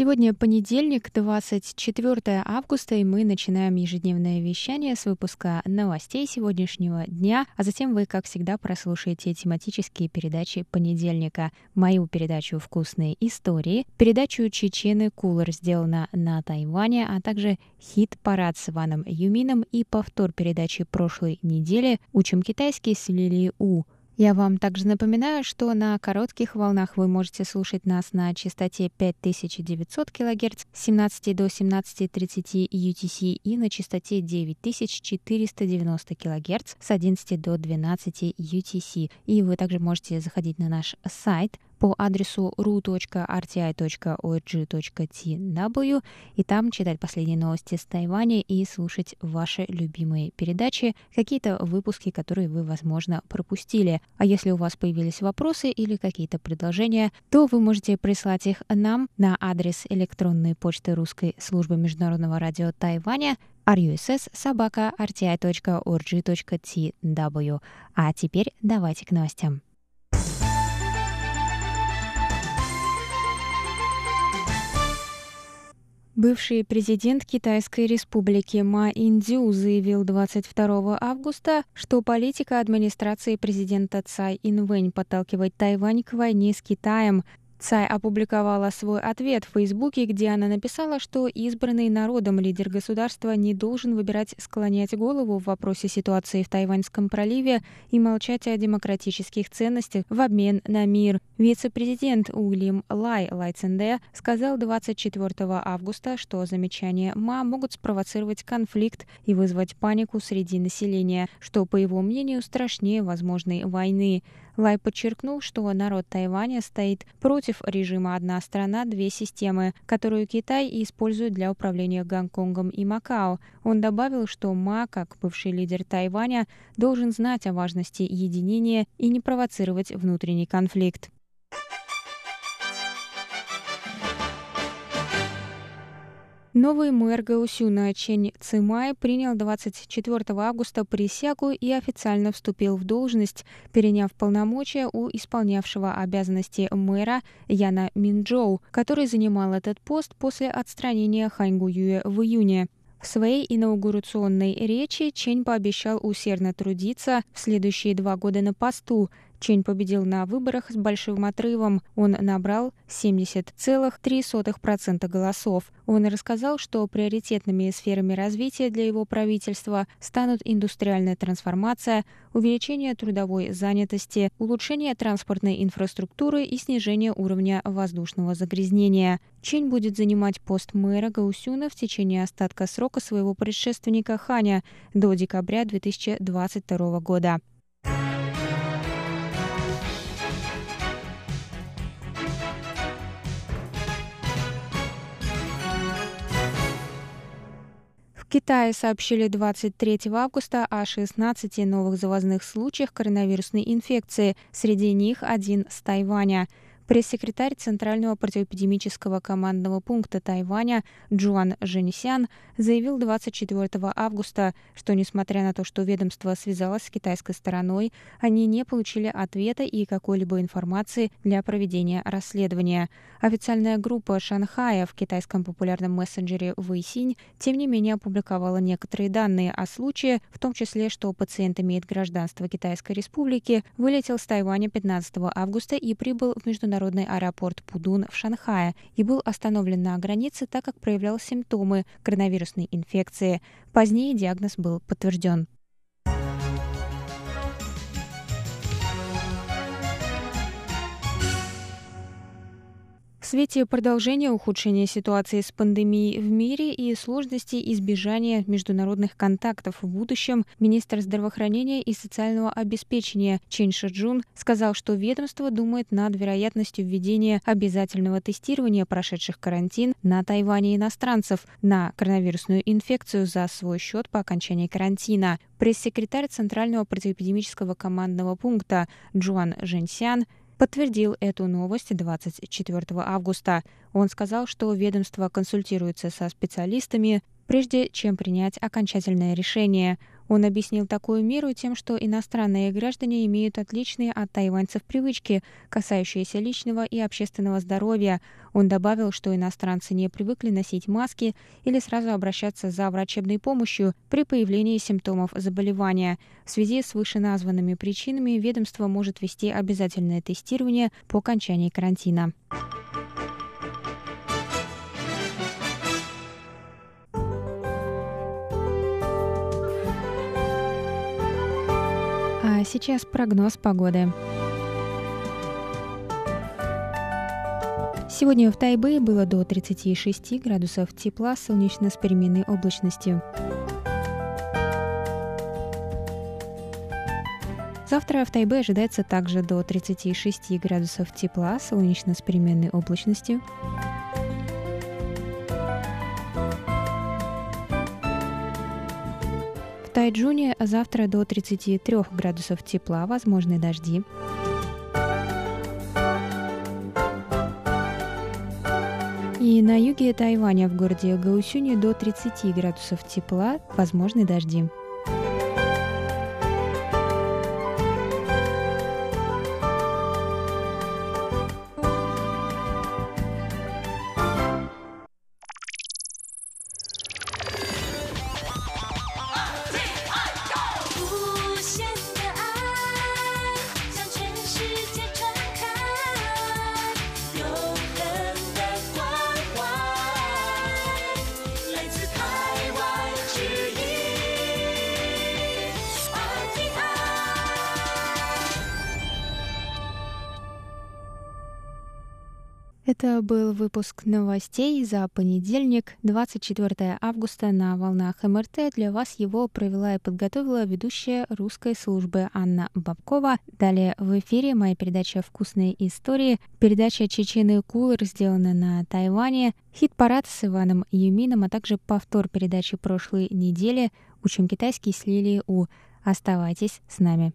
Сегодня понедельник, 24 августа, и мы начинаем ежедневное вещание с выпуска новостей сегодняшнего дня, а затем вы, как всегда, прослушаете тематические передачи понедельника. Мою передачу «Вкусные истории», передачу «Чечены Кулер» сделана на Тайване, а также хит-парад с Иваном Юмином и повтор передачи прошлой недели «Учим китайский» с Лили У. Я вам также напоминаю, что на коротких волнах вы можете слушать нас на частоте 5900 кГц с 17 до 17.30 UTC и на частоте 9490 кГц с 11 до 12 UTC. И вы также можете заходить на наш сайт по адресу ru.rti.org.tw и там читать последние новости с Тайваня и слушать ваши любимые передачи, какие-то выпуски, которые вы, возможно, пропустили. А если у вас появились вопросы или какие-то предложения, то вы можете прислать их нам на адрес электронной почты русской службы международного радио Тайваня russ собака rti.org.tw. А теперь давайте к новостям. Бывший президент Китайской республики Ма Индзю заявил 22 августа, что политика администрации президента Цай Инвэнь подталкивает Тайвань к войне с Китаем, Цай опубликовала свой ответ в Фейсбуке, где она написала, что избранный народом лидер государства не должен выбирать склонять голову в вопросе ситуации в Тайваньском проливе и молчать о демократических ценностях в обмен на мир. Вице-президент Уильям Лай Лайценде сказал 24 августа, что замечания МА могут спровоцировать конфликт и вызвать панику среди населения, что, по его мнению, страшнее возможной войны. Лай подчеркнул, что народ Тайваня стоит против режима «одна страна, две системы», которую Китай использует для управления Гонконгом и Макао. Он добавил, что Ма, как бывший лидер Тайваня, должен знать о важности единения и не провоцировать внутренний конфликт. Новый мэр Гаусюна Чень Цимай принял 24 августа присягу и официально вступил в должность, переняв полномочия у исполнявшего обязанности мэра Яна Минджоу, который занимал этот пост после отстранения Ханьгу Юэ в июне. В своей инаугурационной речи Чень пообещал усердно трудиться в следующие два года на посту, Чень победил на выборах с большим отрывом. Он набрал 70,3% голосов. Он рассказал, что приоритетными сферами развития для его правительства станут индустриальная трансформация, увеличение трудовой занятости, улучшение транспортной инфраструктуры и снижение уровня воздушного загрязнения. Чень будет занимать пост мэра Гаусюна в течение остатка срока своего предшественника Ханя до декабря 2022 года. Китае сообщили 23 августа о 16 новых завозных случаях коронавирусной инфекции, среди них один с Тайваня. Пресс-секретарь Центрального противоэпидемического командного пункта Тайваня Джуан Женисян заявил 24 августа, что, несмотря на то, что ведомство связалось с китайской стороной, они не получили ответа и какой-либо информации для проведения расследования. Официальная группа Шанхая в китайском популярном мессенджере Вэйсинь, тем не менее, опубликовала некоторые данные о случае, в том числе, что пациент имеет гражданство Китайской Республики, вылетел с Тайваня 15 августа и прибыл в международный международный аэропорт Пудун в Шанхае и был остановлен на границе, так как проявлял симптомы коронавирусной инфекции. Позднее диагноз был подтвержден. Свете продолжения ухудшения ситуации с пандемией в мире и сложностей избежания международных контактов в будущем, министр здравоохранения и социального обеспечения Чен Шиджун сказал, что ведомство думает над вероятностью введения обязательного тестирования прошедших карантин на Тайване иностранцев на коронавирусную инфекцию за свой счет по окончании карантина. Пресс-секретарь Центрального противоэпидемического командного пункта Джуан Женсян подтвердил эту новость 24 августа. Он сказал, что ведомство консультируется со специалистами, прежде чем принять окончательное решение. Он объяснил такую меру тем, что иностранные граждане имеют отличные от тайваньцев привычки, касающиеся личного и общественного здоровья. Он добавил, что иностранцы не привыкли носить маски или сразу обращаться за врачебной помощью при появлении симптомов заболевания. В связи с вышеназванными причинами ведомство может вести обязательное тестирование по окончании карантина. А сейчас прогноз погоды. Сегодня в Тайбэе было до 36 градусов тепла, солнечно с переменной облачностью. Завтра в Тайбе ожидается также до 36 градусов тепла, солнечно с переменной облачностью. В Тайджуне завтра до 33 градусов тепла, возможны дожди. И на юге Тайваня в городе Гаусюне до 30 градусов тепла, возможны дожди. Выпуск новостей за понедельник, 24 августа на волнах МРТ. Для вас его провела и подготовила ведущая русской службы Анна Бабкова. Далее в эфире моя передача «Вкусные истории». Передача «Чечены Кулер» сделана на Тайване. Хит-парад с Иваном Юмином, а также повтор передачи прошлой недели «Учим китайский» с Лилией У. Оставайтесь с нами.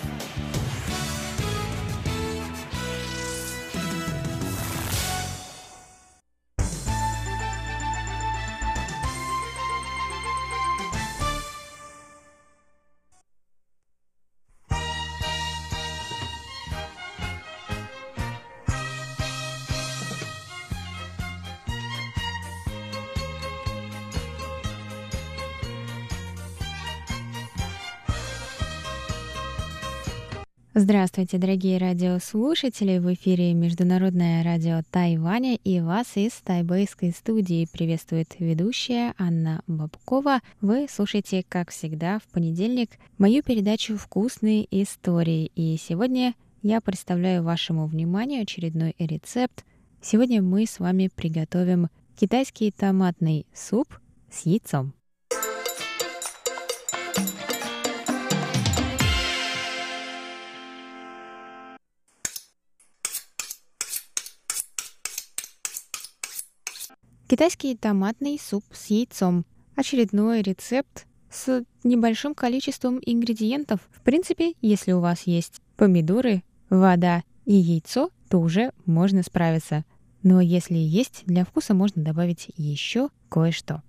Здравствуйте, дорогие радиослушатели! В эфире Международное радио Тайваня и вас из тайбэйской студии приветствует ведущая Анна Бабкова. Вы слушаете, как всегда, в понедельник мою передачу «Вкусные истории». И сегодня я представляю вашему вниманию очередной рецепт. Сегодня мы с вами приготовим китайский томатный суп с яйцом. Китайский томатный суп с яйцом. Очередной рецепт с небольшим количеством ингредиентов. В принципе, если у вас есть помидоры, вода и яйцо, то уже можно справиться. Но если есть, для вкуса можно добавить еще кое-что.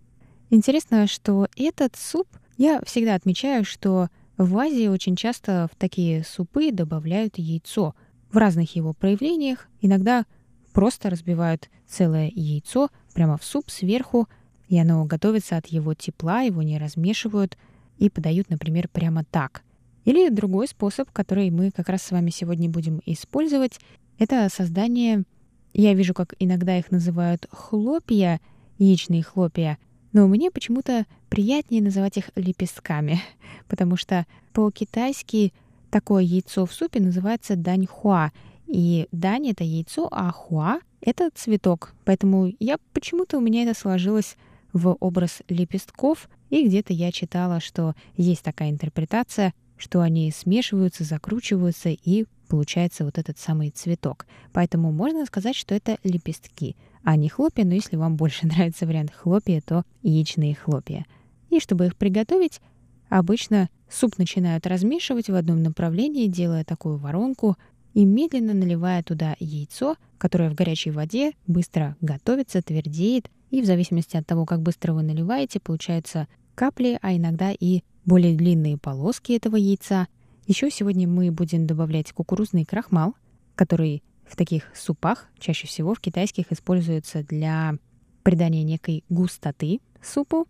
Интересно, что этот суп, я всегда отмечаю, что в Азии очень часто в такие супы добавляют яйцо. В разных его проявлениях иногда просто разбивают целое яйцо прямо в суп сверху, и оно готовится от его тепла, его не размешивают и подают, например, прямо так. Или другой способ, который мы как раз с вами сегодня будем использовать, это создание, я вижу, как иногда их называют хлопья, яичные хлопья, но мне почему-то приятнее называть их лепестками, потому что по-китайски такое яйцо в супе называется даньхуа, и дань — это яйцо, а хуа — это цветок. Поэтому я почему-то у меня это сложилось в образ лепестков, и где-то я читала, что есть такая интерпретация, что они смешиваются, закручиваются, и получается вот этот самый цветок. Поэтому можно сказать, что это лепестки, а не хлопья, но если вам больше нравится вариант хлопья, то яичные хлопья. И чтобы их приготовить, обычно суп начинают размешивать в одном направлении, делая такую воронку — и медленно наливая туда яйцо, которое в горячей воде быстро готовится, твердеет, и в зависимости от того, как быстро вы наливаете, получаются капли, а иногда и более длинные полоски этого яйца. Еще сегодня мы будем добавлять кукурузный крахмал, который в таких супах чаще всего в китайских используется для придания некой густоты супу.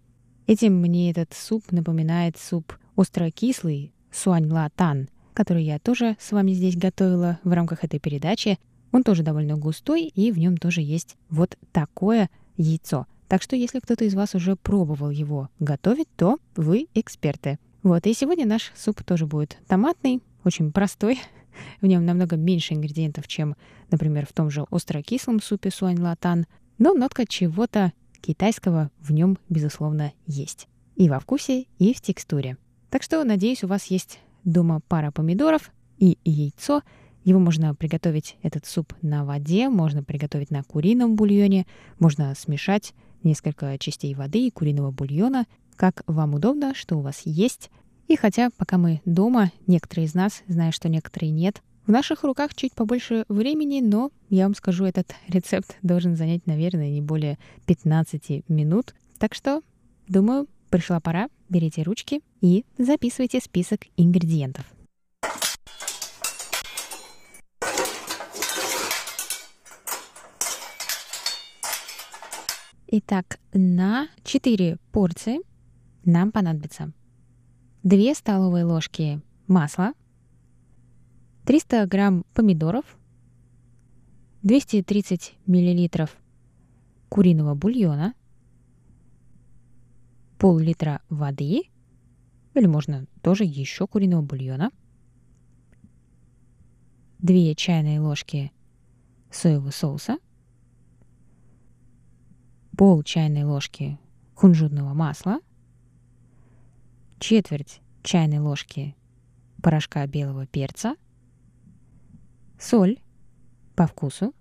Этим мне этот суп напоминает суп остро-кислый суань ла тан, который я тоже с вами здесь готовила в рамках этой передачи. Он тоже довольно густой, и в нем тоже есть вот такое яйцо. Так что если кто-то из вас уже пробовал его готовить, то вы эксперты. Вот, и сегодня наш суп тоже будет томатный, очень простой. В нем намного меньше ингредиентов, чем, например, в том же остро-кислом супе суань латан, но нотка чего-то китайского в нем, безусловно, есть. И во вкусе, и в текстуре. Так что, надеюсь, у вас есть дома пара помидоров и яйцо. Его можно приготовить, этот суп, на воде, можно приготовить на курином бульоне, можно смешать несколько частей воды и куриного бульона, как вам удобно, что у вас есть. И хотя пока мы дома, некоторые из нас, зная, что некоторые нет, в наших руках чуть побольше времени, но я вам скажу, этот рецепт должен занять, наверное, не более 15 минут. Так что, думаю, Пришла пора, берите ручки и записывайте список ингредиентов. Итак, на 4 порции нам понадобится 2 столовые ложки масла, 300 грамм помидоров, 230 миллилитров куриного бульона – пол-литра воды, или можно тоже еще куриного бульона, 2 чайные ложки соевого соуса, пол чайной ложки кунжутного масла, четверть чайной ложки порошка белого перца, соль по вкусу,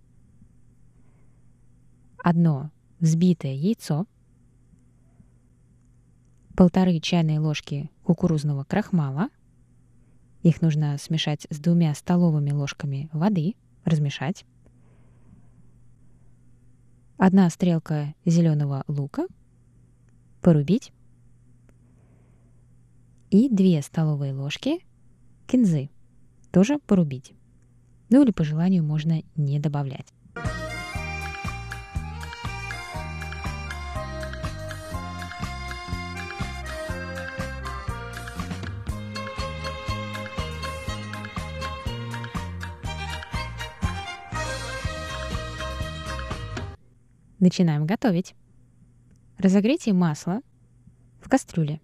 одно взбитое яйцо – полторы чайные ложки кукурузного крахмала. Их нужно смешать с двумя столовыми ложками воды, размешать. Одна стрелка зеленого лука, порубить. И две столовые ложки кинзы, тоже порубить. Ну или по желанию можно не добавлять. Начинаем готовить. Разогрейте масло в кастрюле.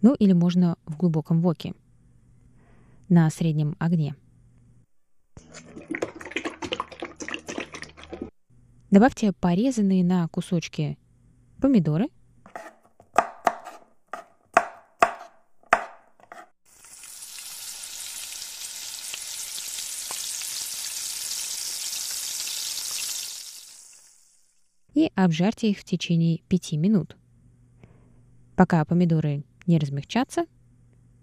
Ну или можно в глубоком воке на среднем огне. Добавьте порезанные на кусочки помидоры – обжарьте их в течение 5 минут, пока помидоры не размягчатся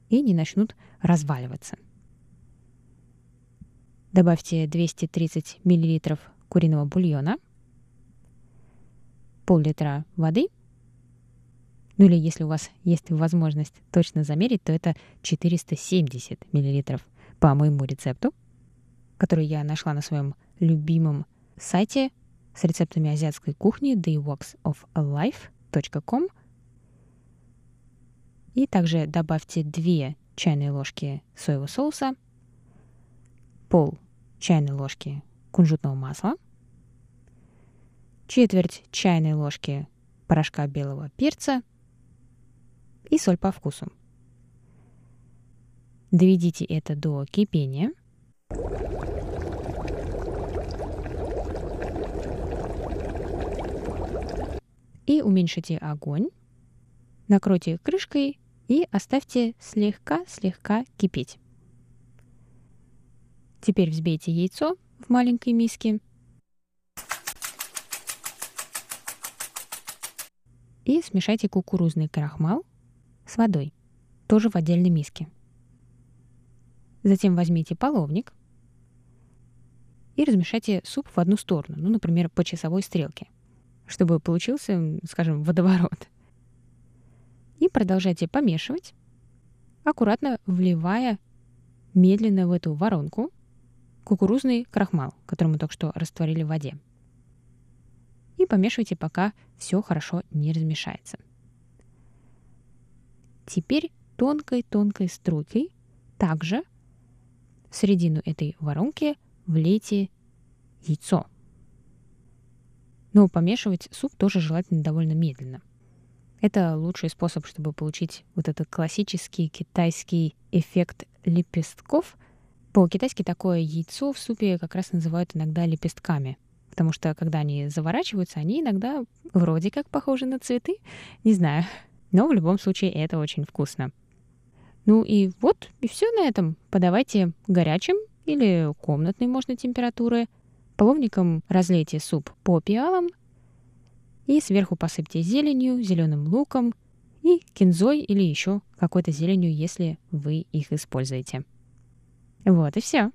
и не начнут разваливаться. Добавьте 230 мл куриного бульона, пол-литра воды, ну или если у вас есть возможность точно замерить, то это 470 мл по моему рецепту, который я нашла на своем любимом сайте с рецептами азиатской кухни thewalksofalife.com и также добавьте 2 чайные ложки соевого соуса, пол чайной ложки кунжутного масла, четверть чайной ложки порошка белого перца и соль по вкусу. Доведите это до кипения. И уменьшите огонь. Накройте крышкой и оставьте слегка-слегка кипеть. Теперь взбейте яйцо в маленькой миске. И смешайте кукурузный крахмал с водой, тоже в отдельной миске. Затем возьмите половник и размешайте суп в одну сторону, ну, например, по часовой стрелке, чтобы получился, скажем, водоворот. И продолжайте помешивать, аккуратно вливая медленно в эту воронку кукурузный крахмал, который мы только что растворили в воде. И помешивайте, пока все хорошо не размешается. Теперь тонкой-тонкой струйкой также в середину этой воронки влейте яйцо. Но помешивать суп тоже желательно довольно медленно. Это лучший способ, чтобы получить вот этот классический китайский эффект лепестков. По-китайски такое яйцо в супе как раз называют иногда лепестками, потому что когда они заворачиваются, они иногда вроде как похожи на цветы, не знаю. Но в любом случае это очень вкусно. Ну и вот, и все на этом. Подавайте горячим или комнатной можно температуры. Половником разлейте суп по пиалам и сверху посыпьте зеленью, зеленым луком и кинзой или еще какой-то зеленью, если вы их используете. Вот и все.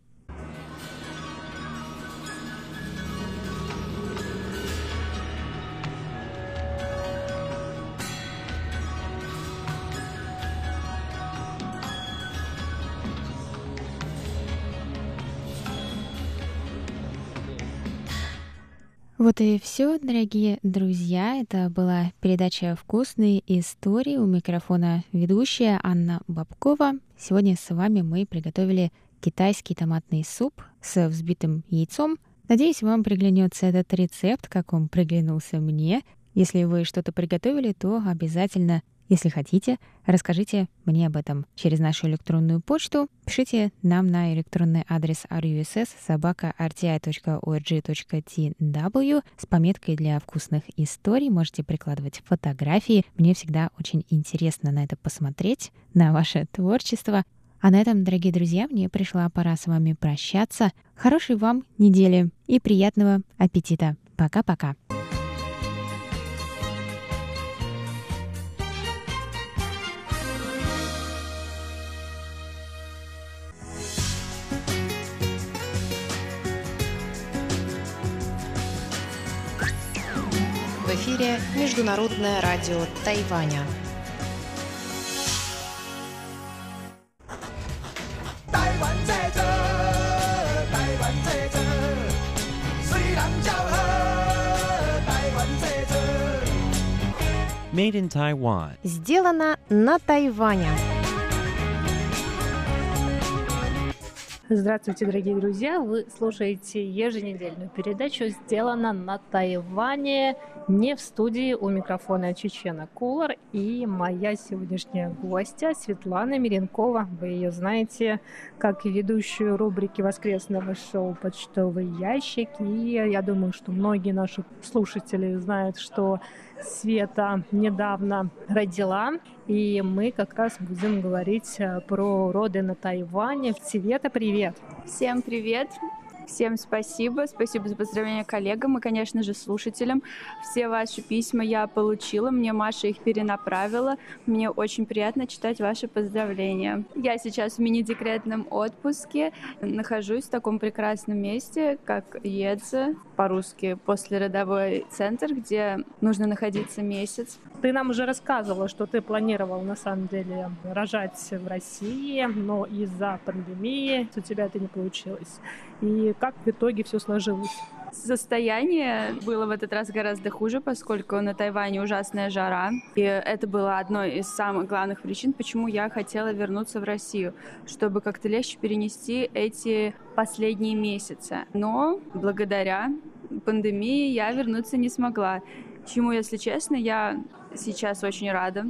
Вот и все, дорогие друзья. Это была передача «Вкусные истории». У микрофона ведущая Анна Бабкова. Сегодня с вами мы приготовили китайский томатный суп с взбитым яйцом. Надеюсь, вам приглянется этот рецепт, как он приглянулся мне. Если вы что-то приготовили, то обязательно если хотите, расскажите мне об этом через нашу электронную почту. Пишите нам на электронный адрес russ собака.rti.org.tw с пометкой для вкусных историй. Можете прикладывать фотографии. Мне всегда очень интересно на это посмотреть, на ваше творчество. А на этом, дорогие друзья, мне пришла пора с вами прощаться. Хорошей вам недели и приятного аппетита. Пока-пока. Эфире Международное радио Тайваня. Made in Taiwan. Сделано на Тайване. Здравствуйте, дорогие друзья! Вы слушаете еженедельную передачу «Сделано на Тайване» не в студии у микрофона Чечена Кулар и моя сегодняшняя гостья Светлана Миренкова. Вы ее знаете как ведущую рубрики воскресного шоу «Почтовый ящик». И я думаю, что многие наши слушатели знают, что Света недавно родила, и мы как раз будем говорить э, про роды на Тайване. Света, привет! Всем привет! Всем спасибо. Спасибо за поздравления коллегам и, конечно же, слушателям. Все ваши письма я получила, мне Маша их перенаправила. Мне очень приятно читать ваши поздравления. Я сейчас в мини-декретном отпуске, нахожусь в таком прекрасном месте, как Едзе, по-русски послеродовой центр, где нужно находиться месяц. Ты нам уже рассказывала, что ты планировал на самом деле рожать в России, но из-за пандемии у тебя это не получилось. И как в итоге все сложилось? Состояние было в этот раз гораздо хуже, поскольку на Тайване ужасная жара. И это было одной из самых главных причин, почему я хотела вернуться в Россию, чтобы как-то легче перенести эти последние месяцы. Но благодаря пандемии я вернуться не смогла. чему, если честно, я сейчас очень рада,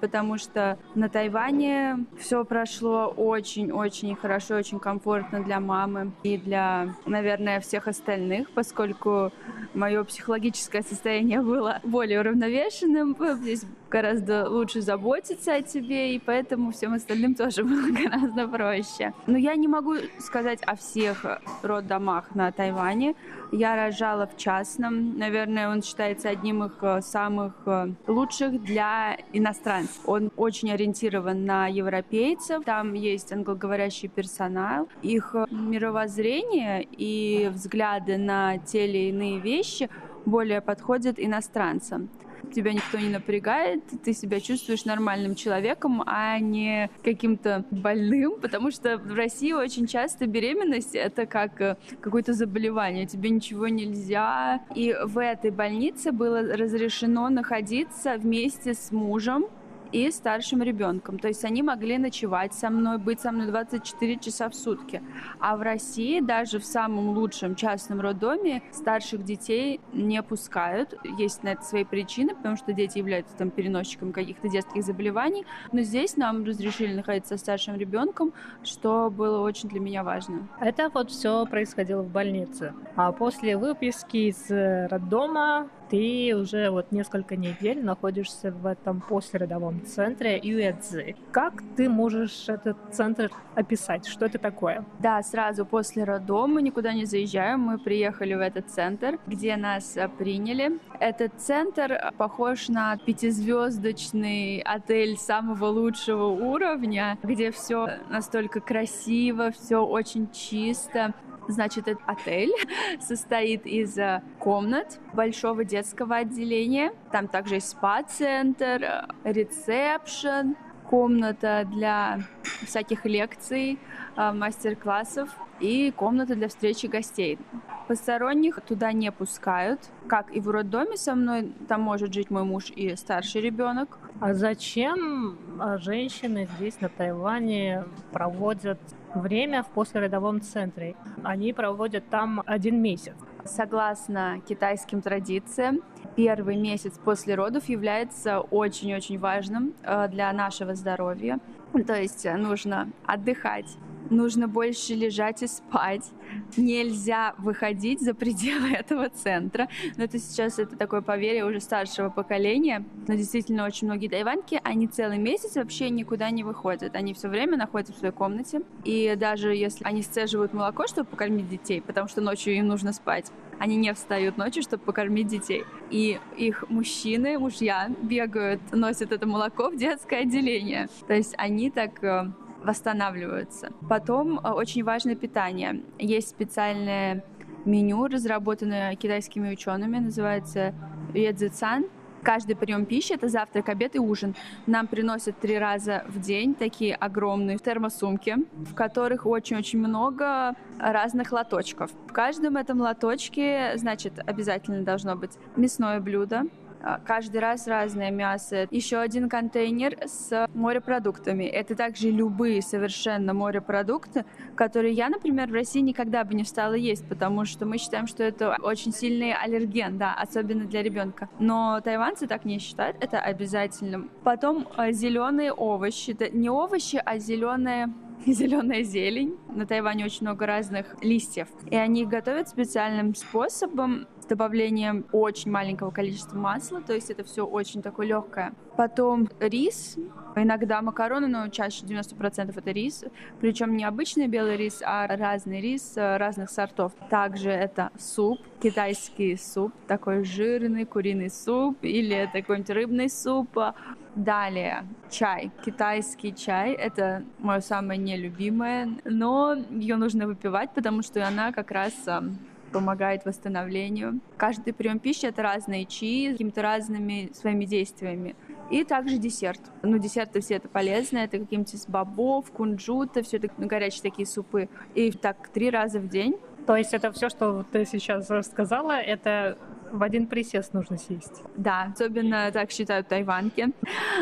потому что на Тайване все прошло очень-очень хорошо, очень комфортно для мамы и для, наверное, всех остальных, поскольку мое психологическое состояние было более уравновешенным. Здесь гораздо лучше заботиться о тебе, и поэтому всем остальным тоже было гораздо проще. Но я не могу сказать о всех роддомах на Тайване. Я рожала в частном. Наверное, он считается одним из э, самых э, лучших для иностранцев. Он очень ориентирован на европейцев. Там есть англоговорящий персонал. Их э, мировоззрение и взгляды на те или иные вещи более подходят иностранцам тебя никто не напрягает, ты себя чувствуешь нормальным человеком, а не каким-то больным, потому что в России очень часто беременность — это как э, какое-то заболевание, тебе ничего нельзя. И в этой больнице было разрешено находиться вместе с мужем, и старшим ребенком. То есть они могли ночевать со мной, быть со мной 24 часа в сутки. А в России даже в самом лучшем частном роддоме старших детей не пускают. Есть на это свои причины, потому что дети являются там переносчиками каких-то детских заболеваний. Но здесь нам разрешили находиться со старшим ребенком, что было очень для меня важно. Это вот все происходило в больнице. А после выписки из роддома ты уже вот несколько недель находишься в этом послеродовом центре Юэцзы. Как ты можешь этот центр описать? Что это такое? Да, сразу после роддома мы никуда не заезжаем. Мы приехали в этот центр, где нас э, приняли. Этот центр похож на пятизвездочный отель самого лучшего уровня, где все настолько красиво, все очень чисто. Значит, этот отель состоит из э, комнат, большого детского отделения, там также есть спа-центр, ресепшн, комната для всяких лекций, э, мастер-классов и комната для встречи гостей. Посторонних туда не пускают. Как и в роддоме со мной, там может жить мой муж и старший ребенок. А зачем женщины здесь, на Тайване, проводят время в послеродовом центре. Они проводят там один месяц. Согласно китайским традициям, первый месяц после родов является очень-очень важным э, для нашего здоровья. То есть нужно отдыхать, нужно больше лежать и спать. Нельзя выходить за пределы этого центра. Но это сейчас это такое поверье уже старшего поколения. Но действительно очень многие тайваньки, они целый месяц вообще никуда не выходят. Они все время находятся в своей комнате. И даже если они сцеживают молоко, чтобы покормить детей, потому что ночью им нужно спать, они не встают ночью, чтобы покормить детей. И их мужчины, мужья бегают, носят это молоко в детское отделение. То есть они так э, восстанавливаются. Потом э, очень важное питание. Есть специальное меню, разработанное китайскими учеными, называется Редзицан. Каждый прием пищи — это завтрак, обед и ужин. Нам приносят три раза в день такие огромные термосумки, в которых очень-очень много разных лоточков. В каждом этом лоточке, значит, обязательно должно быть мясное блюдо, каждый раз разное мясо. Еще один контейнер с морепродуктами. Это также любые совершенно морепродукты, которые я, например, в России никогда бы не стала есть, потому что мы считаем, что это очень сильный аллерген, да, особенно для ребенка. Но тайванцы так не считают, это обязательно. Потом а, зеленые овощи. Это не овощи, а зеленые зеленая зелень. На Тайване очень много разных листьев. И они их готовят специальным способом с добавлением очень маленького количества масла, то есть это все очень такое легкое. Потом рис, иногда макароны, но чаще 90% это рис, причем не обычный белый рис, а разный рис э, разных сортов. Также это суп, китайский суп, такой жирный куриный суп или какой-нибудь рыбный суп. Далее чай, китайский чай, это мое самое нелюбимое, но ее нужно выпивать, потому что она как раз эм, помогает восстановлению. Каждый прием пищи — это разные чаи с какими-то разными своими действиями. И также десерт. Ну, десерты все это полезно. Это какие-нибудь из бобов, кунжута, все это ну, горячие такие супы. И так три раза в день. То есть это все, что ты сейчас рассказала, это в один присест нужно съесть. Да, особенно так считают тайванки.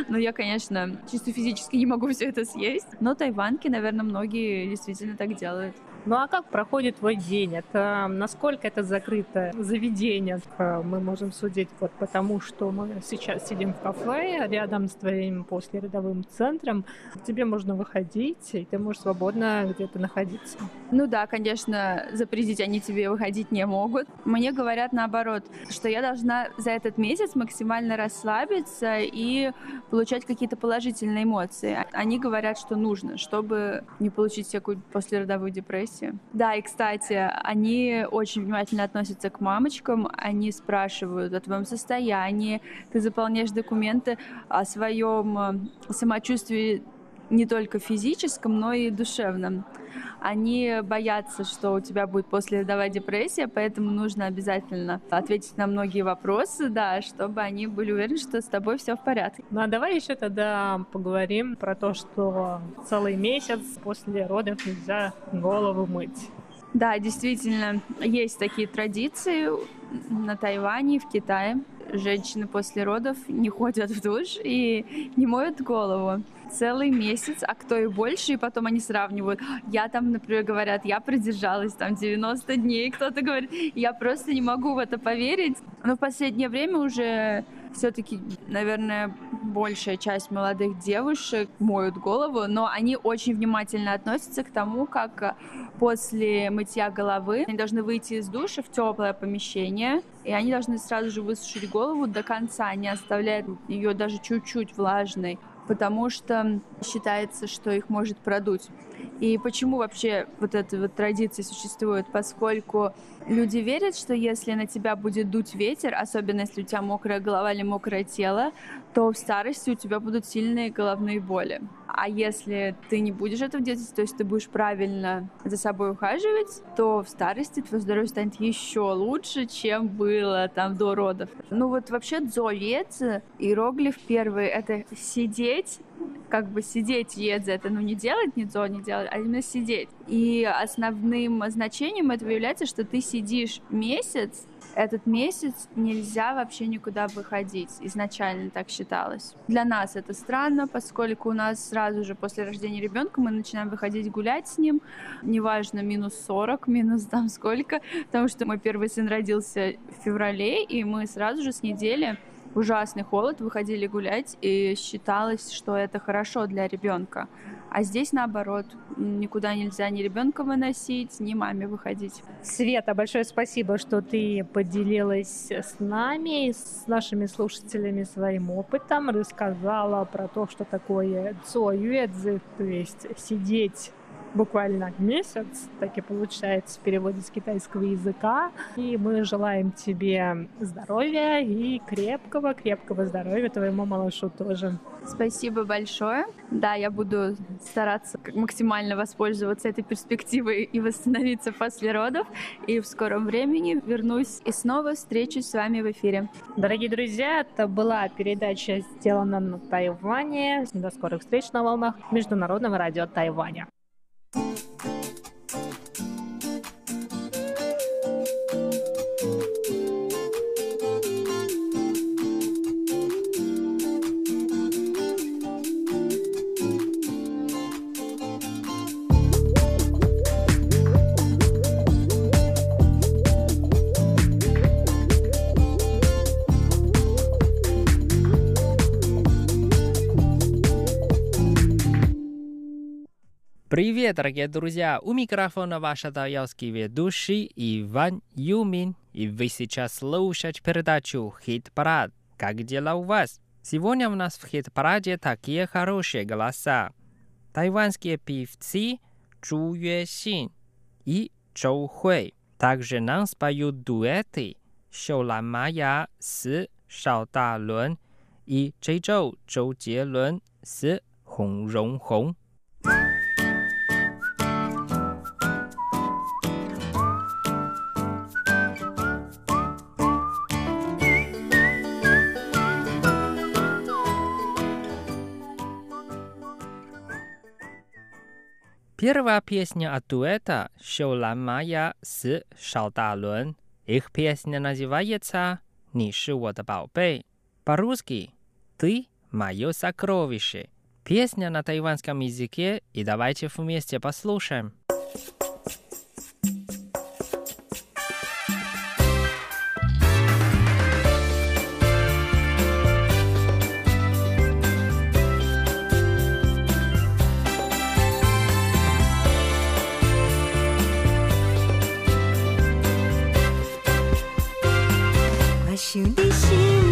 Но я, конечно, чисто физически не могу все это съесть. Но тайванки, наверное, многие действительно так делают. Ну а как проходит твой день? Это насколько это закрытое заведение? Мы можем судить вот потому, что мы сейчас сидим в кафе рядом с твоим послеродовым центром. Тебе можно выходить, и ты можешь свободно где-то находиться. Ну да, конечно, запретить они тебе выходить не могут. Мне говорят наоборот, что я должна за этот месяц максимально расслабиться и получать какие-то положительные эмоции. Они говорят, что нужно, чтобы не получить всякую послеродовую депрессию депрессию. Да, и, кстати, они очень внимательно относятся к мамочкам, они спрашивают о твоем состоянии, ты заполняешь документы о своем э, самочувствии не только физическом, но и душевном. Они боятся, что у тебя будет послеродовая депрессия, поэтому нужно обязательно ответить на многие вопросы, да, чтобы они были уверены, что с тобой все в порядке. Ну а давай еще тогда поговорим про то, что целый месяц после родов нельзя голову мыть. Да, действительно, есть такие традиции на Тайване, в Китае. Женщины после родов не ходят в душ и не моют голову целый месяц, а кто и больше, и потом они сравнивают. Я там, например, говорят, я продержалась там 90 дней, кто-то говорит, я просто не могу в это поверить. Но в последнее время уже все-таки, наверное, большая часть молодых девушек моют голову, но они очень внимательно относятся к тому, как после мытья головы они должны выйти из душа в теплое помещение, и они должны сразу же высушить голову до конца, не оставляя ее даже чуть-чуть влажной потому что считается, что их может продуть. И почему вообще вот эта вот традиция существует? Поскольку люди верят, что если на тебя будет дуть ветер, особенно если у тебя мокрая голова или мокрое тело, то в старости у тебя будут сильные головные боли. А если ты не будешь этого делать, то есть ты будешь правильно за собой ухаживать, то в старости твое здоровье станет еще лучше, чем было там до родов. Ну вот вообще дзолец, иероглиф первый — это сидеть как бы сидеть едзе, это ну не делать ни дзо, не делать, а именно сидеть. И основным значением этого является, что ты сидишь месяц, этот месяц нельзя вообще никуда выходить. Изначально так считалось. Для нас это странно, поскольку у нас сразу же после рождения ребенка мы начинаем выходить гулять с ним. Неважно, минус 40, минус там сколько, потому что мой первый сын родился в феврале, и мы сразу же с недели ужасный холод, выходили гулять, и считалось, что это хорошо для ребенка. А здесь наоборот, никуда нельзя ни ребенка выносить, ни маме выходить. Света, большое спасибо, что ты поделилась с нами, с нашими слушателями своим опытом, рассказала про то, что такое цоюэдзы, то есть сидеть буквально месяц, так и получается в переводе с китайского языка. И мы желаем тебе здоровья и крепкого, крепкого здоровья твоему малышу тоже. Спасибо большое. Да, я буду стараться максимально воспользоваться этой перспективой и восстановиться после родов. И в скором времени вернусь и снова встречусь с вами в эфире. Дорогие друзья, это была передача сделана на Тайване. До скорых встреч на волнах Международного радио Тайваня. Thank you. Привет, дорогие друзья! У микрофона ваш даялский ведущий Иван Юмин. И вы сейчас слушаете передачу «Хит-парад». Как дела у вас? Сегодня у нас в хит-параде такие хорошие голоса. Тайванские певцы Чу Юэсин и Чжоу Хуэй. Также нам споют дуэты Шоу Лан Майя с Шао Далун и Чжэй Чжоу Чжоу Джелун с Хong Рong Хong. Первая песня от дуэта «Шоулан Майя» с Шалдалун. Их песня называется «Ни ши вода баобэй». По-русски «Ты мое сокровище». Песня на тайванском языке, и давайте вместе послушаем. 就你心。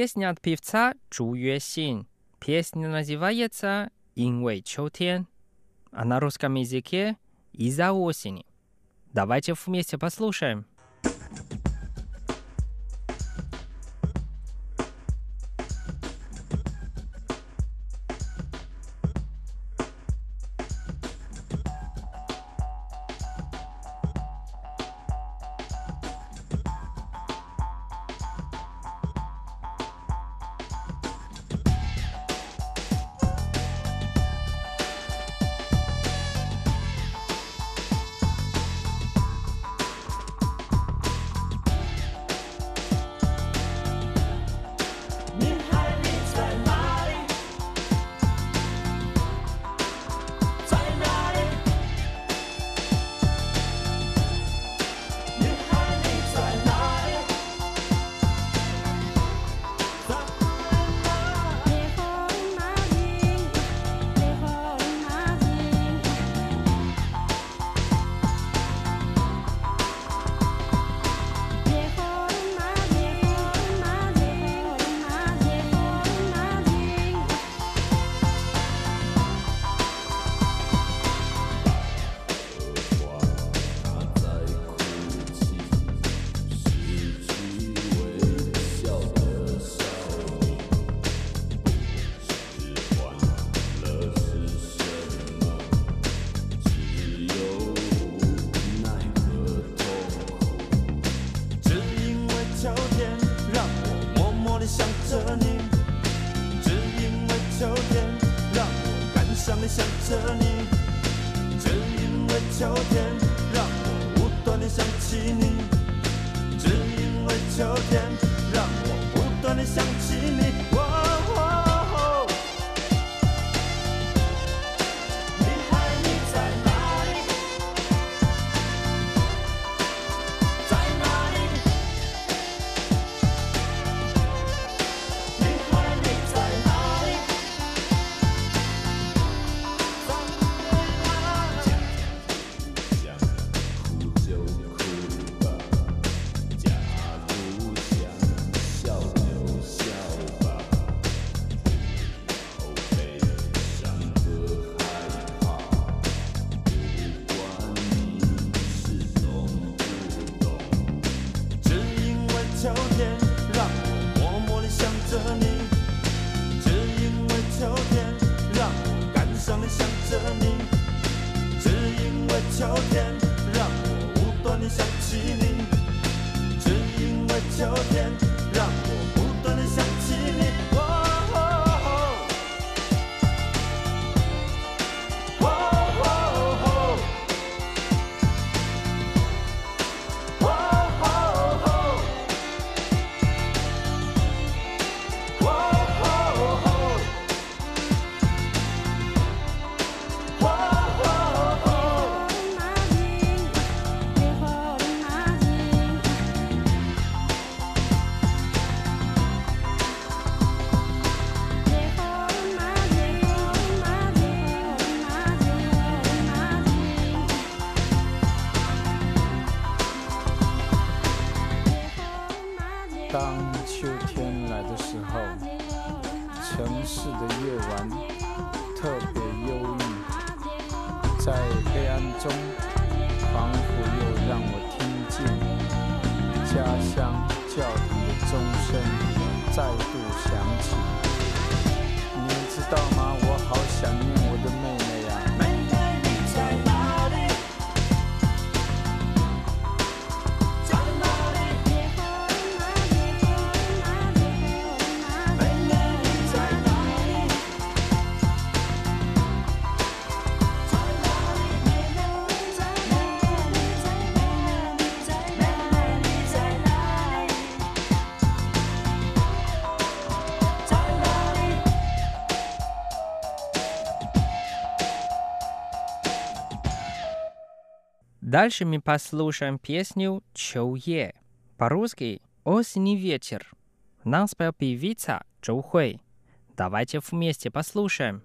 Песня от певца Чу Юэсин. Песня называется «Инвэй Чоутен», а на русском языке «Из-за осени». Давайте вместе послушаем. Дальше мы послушаем песню «Чоу Е». По-русски «Осень и ветер». Нам спел певица Чоу Хуэй. Давайте вместе послушаем.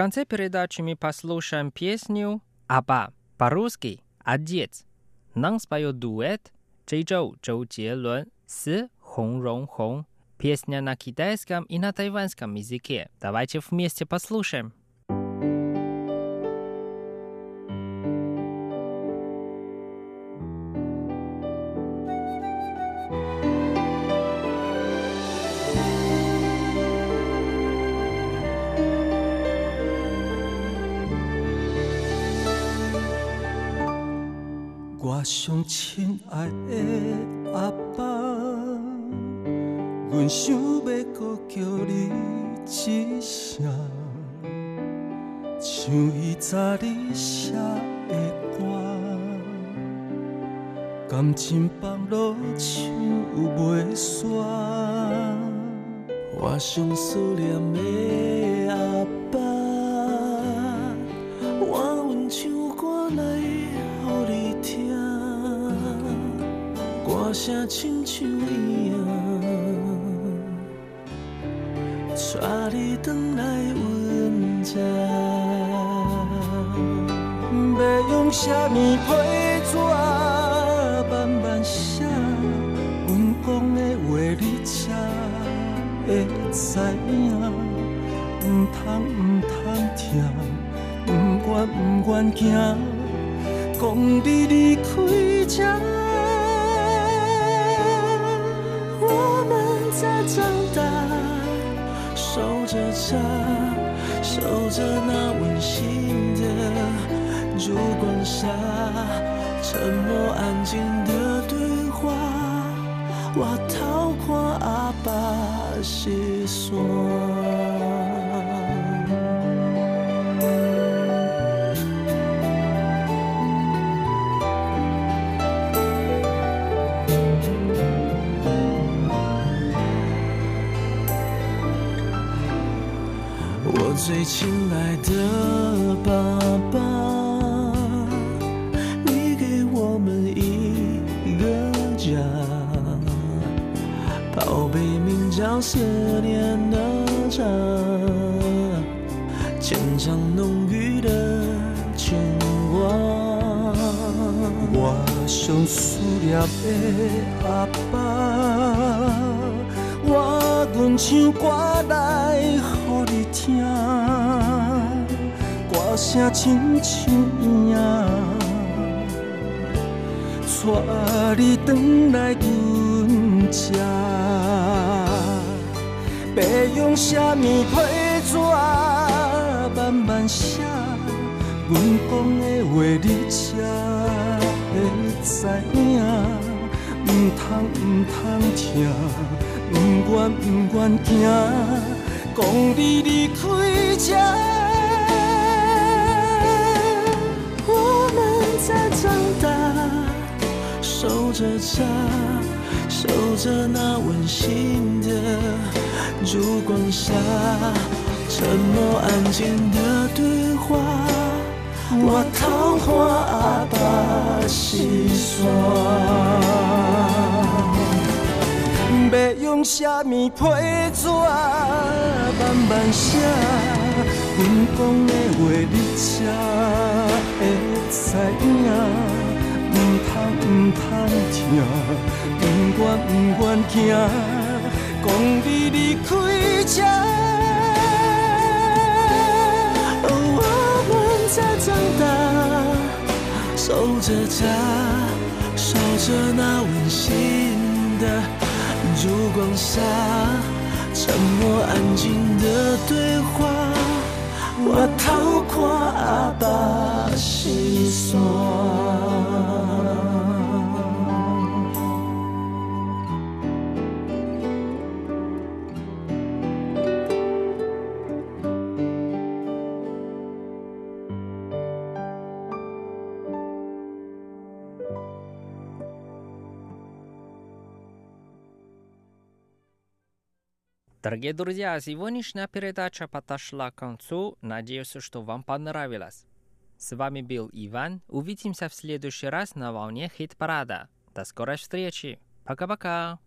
Конце передачи мы послушаем песню «Аба» по-русски «Отец». Нам споет дуэт Чжэй Чжоу Джелун с Хong Рong Хong. Песня на китайском и на тайваньском языке. Давайте вместе послушаем. 我上亲爱的阿爸，阮想要搁叫你一声，像伊早你写的歌，感情放落唱袂煞。我上思念的声亲像伊啊，带你返来阮这。要用什么着茶，守着那温馨的烛光下，沉默安静的对话，我透看阿爸细说。最亲爱的吧亲像影，带你转来阮这。要用什么批纸慢慢写？阮讲的话你才会知。影，毋通毋通听。不愿不愿惊，讲你离开这。着家，守着那温馨的烛光下，沉默安静的对话，我桃花阿爸细说。要用什么批纸慢慢写？阮讲的话你才会知影。毋通毋通听，不愿不愿惊，讲你离开这。我们在长大，守着家，守着那温馨的。烛光下，沉默安静的对话，我透看阿爸心酸。Дорогие друзья, сегодняшняя передача подошла к концу. Надеюсь, что вам понравилось. С вами был Иван. Увидимся в следующий раз на волне хит-парада. До скорой встречи. Пока-пока.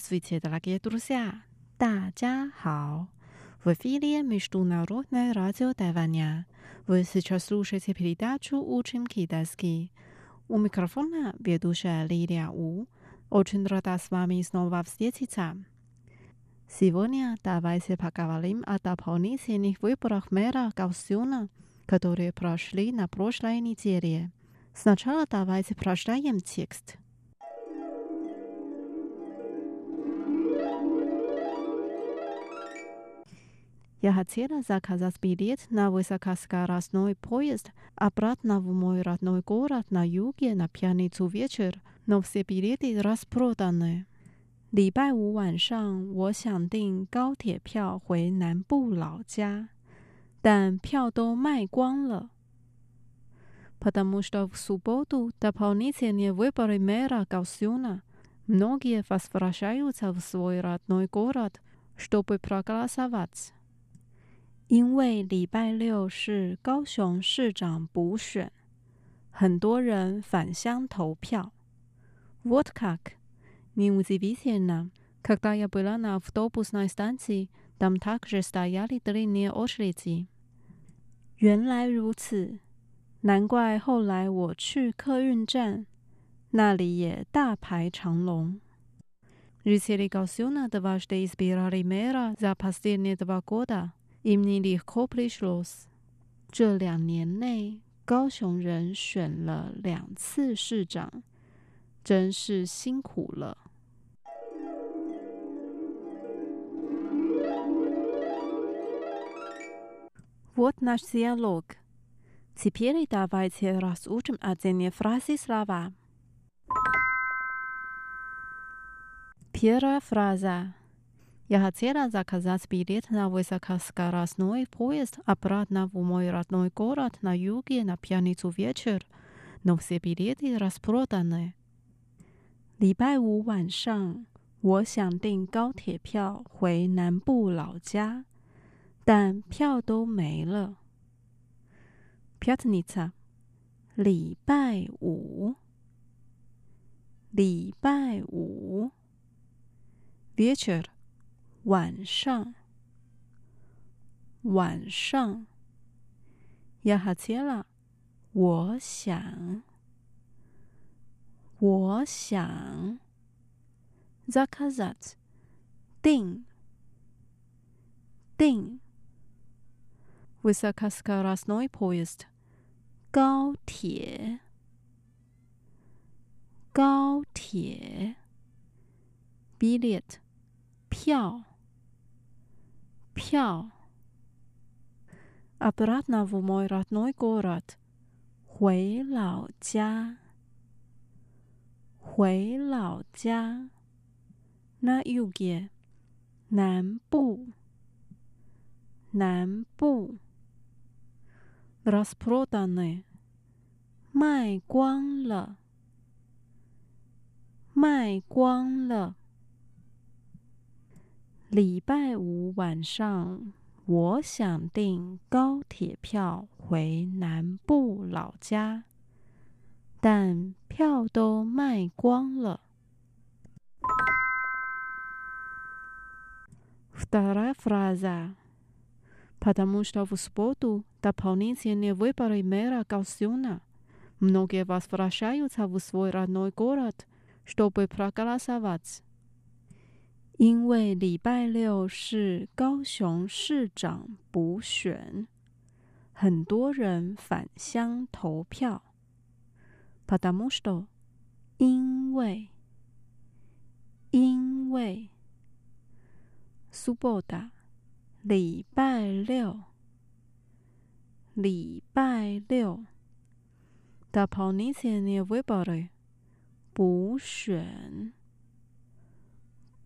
Здравствуйте, дорогие друзья! 大家好! В эфире Международное радио Тайваня. Вы сейчас слушаете передачу «Учим китайский». У микрофона ведущая Лилия У. Очень рада с вами снова встретиться. Сегодня давайте поговорим о дополнительных выборах мэра Гаусюна, которые прошли на прошлой неделе. Сначала давайте прочитаем текст. – хотела заказать билет на высокоскоростной поезд обратно в мой родной город на юге на пятницу вечер, но все билеты распроданы. 礼拜五晚上，我想订高铁票回南部老家，但票都卖光了。Потому что в субботу дополнительные выборы мэра Гаусюна. Многие возвращаются в свой родной город, чтобы проголосовать. 因为礼拜六是高雄市长补选，很多人返乡投票。Вот как? Неудивительно, когда я была на автобусной станции, там также стояли длинные очереди. 原来如此，难怪后来我去客运站，那里也大排长龙。Жители Гаусюна дважды избирали мэра за последние два года. Им нелегко пришлось。这两年内，高雄人选了两次市长，真是辛苦了。Вот наш диалог. Теперь давайте разучим отдельные фразы слова. Первая фраза. Я хотела заказать билет на высокоскоростной поезд обратно в мой родной город на юге на пятницу вечер, но все билеты распроданы. 礼拜五晚上，我想订高铁票回南部老家，但票都没了。Пятница，礼拜五，礼拜五，вечер。 晚上，晚上要好吃啦！我想，我想 Zakazat 定定 Visa kaska rasnoy pojest 高铁高铁 Billet 票票。Обратно в мой родной город，回老家，回老家。На юге，南部，南部。Распроданы，卖光了，卖光了。 礼拜五晚上， 我想订高铁票回南部老家，但票都卖光了。Вторая фраза. Потому что в субботу дополнительные выборы мэра Гаосюна. Многие возвращаются в свой родной город, чтобы проголосовать. 因为礼拜六是高雄市长补选，很多人返乡投票。Padamosdo，因为，因为，Suboda，礼拜六，礼拜六，da ponićni viberi，补选。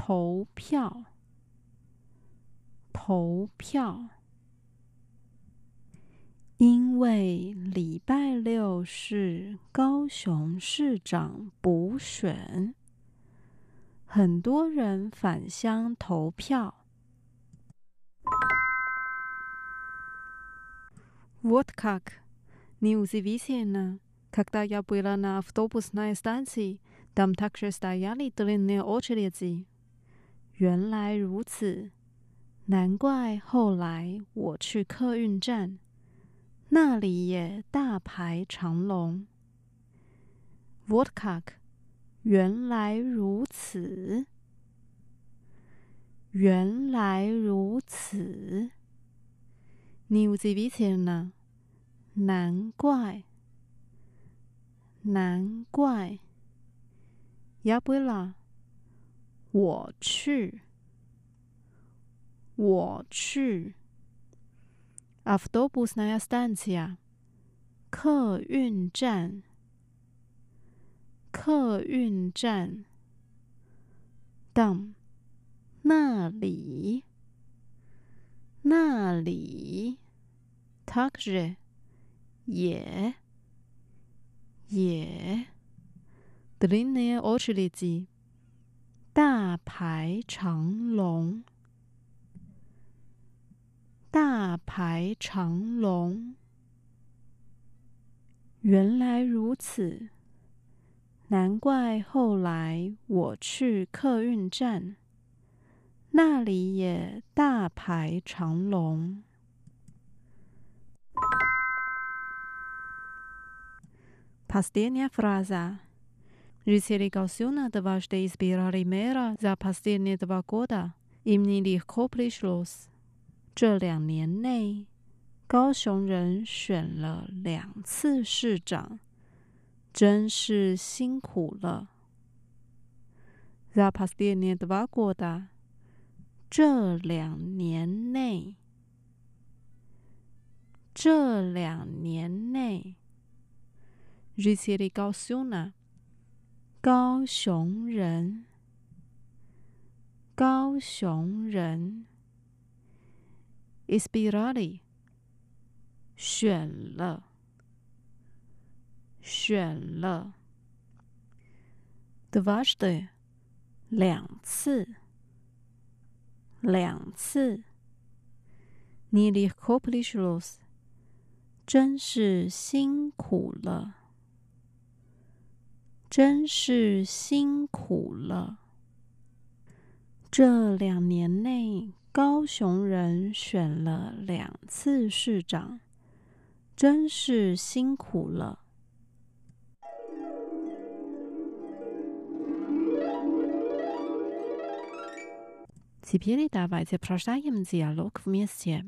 投票，投票。因为礼拜六是高雄市长补选，很多人返乡投票。Вот как неудивительно, когда я была на автобусной станции, там также стояли длинные очереди. 原来如此，难怪后来我去客运站，那里也大排长龙。Vodka，原来如此，原来如此。New Zealand 呢？难怪，难怪。亚贝拉。我去，我去。автобусная станция，客运站，客运站。там，那里，那里。также，也，也。длинные очереди。 大排长龙，大排长龙。原来如此，难怪后来我去客运站，那里也大排长龙。Последняя фраза. Жители Гаосюна дважды избирали мэра за последние два года. Им нелегко пришлось. 这两年内，高雄人选了两次市长，真是辛苦了。За последние два года，这两年内，这两年内，Жители Гаосюна 高雄人，高雄人，Ispirali，选了，选了，Dvashde，两次，两次，Nili Koplishlos，真是辛苦了。真是辛苦了。这两年内，高雄人选了两次市长，真是辛苦了。Теперь давайте прочитаем диалог вместе.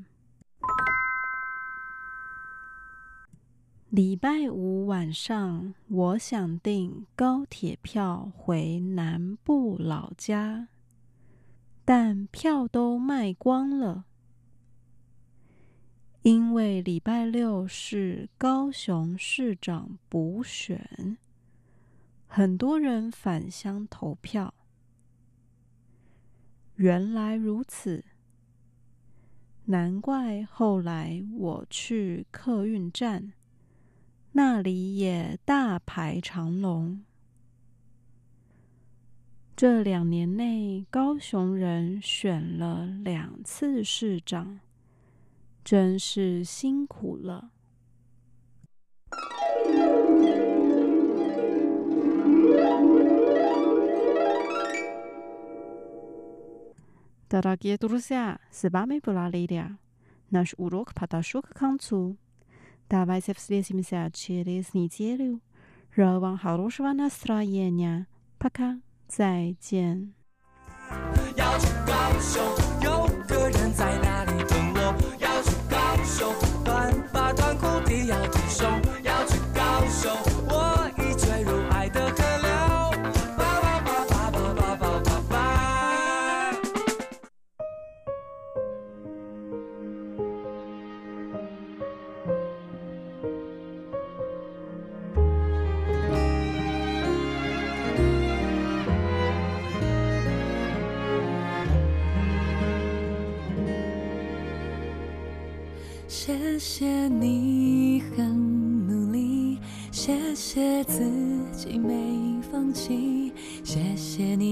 礼拜五晚上，我想订高铁票回南部老家，但票都卖光了。因为礼拜六是高雄市长补选，很多人返乡投票。原来如此，难怪后来我去客运站，那里也大排长龙。这两年内，高雄人选了两次市长，真是辛苦了。 Дорогие друзья, с вами была Лилия. Наш урок подошел к концу. Давайте встретимся через неделю. Желаю вам хорошего настроения. Пока. 再见。要去高雄，有个人在那里等我。要去高雄，短发短裤低腰挺胸。要去高雄， 谢谢你很努力，谢谢自己没放弃，谢谢你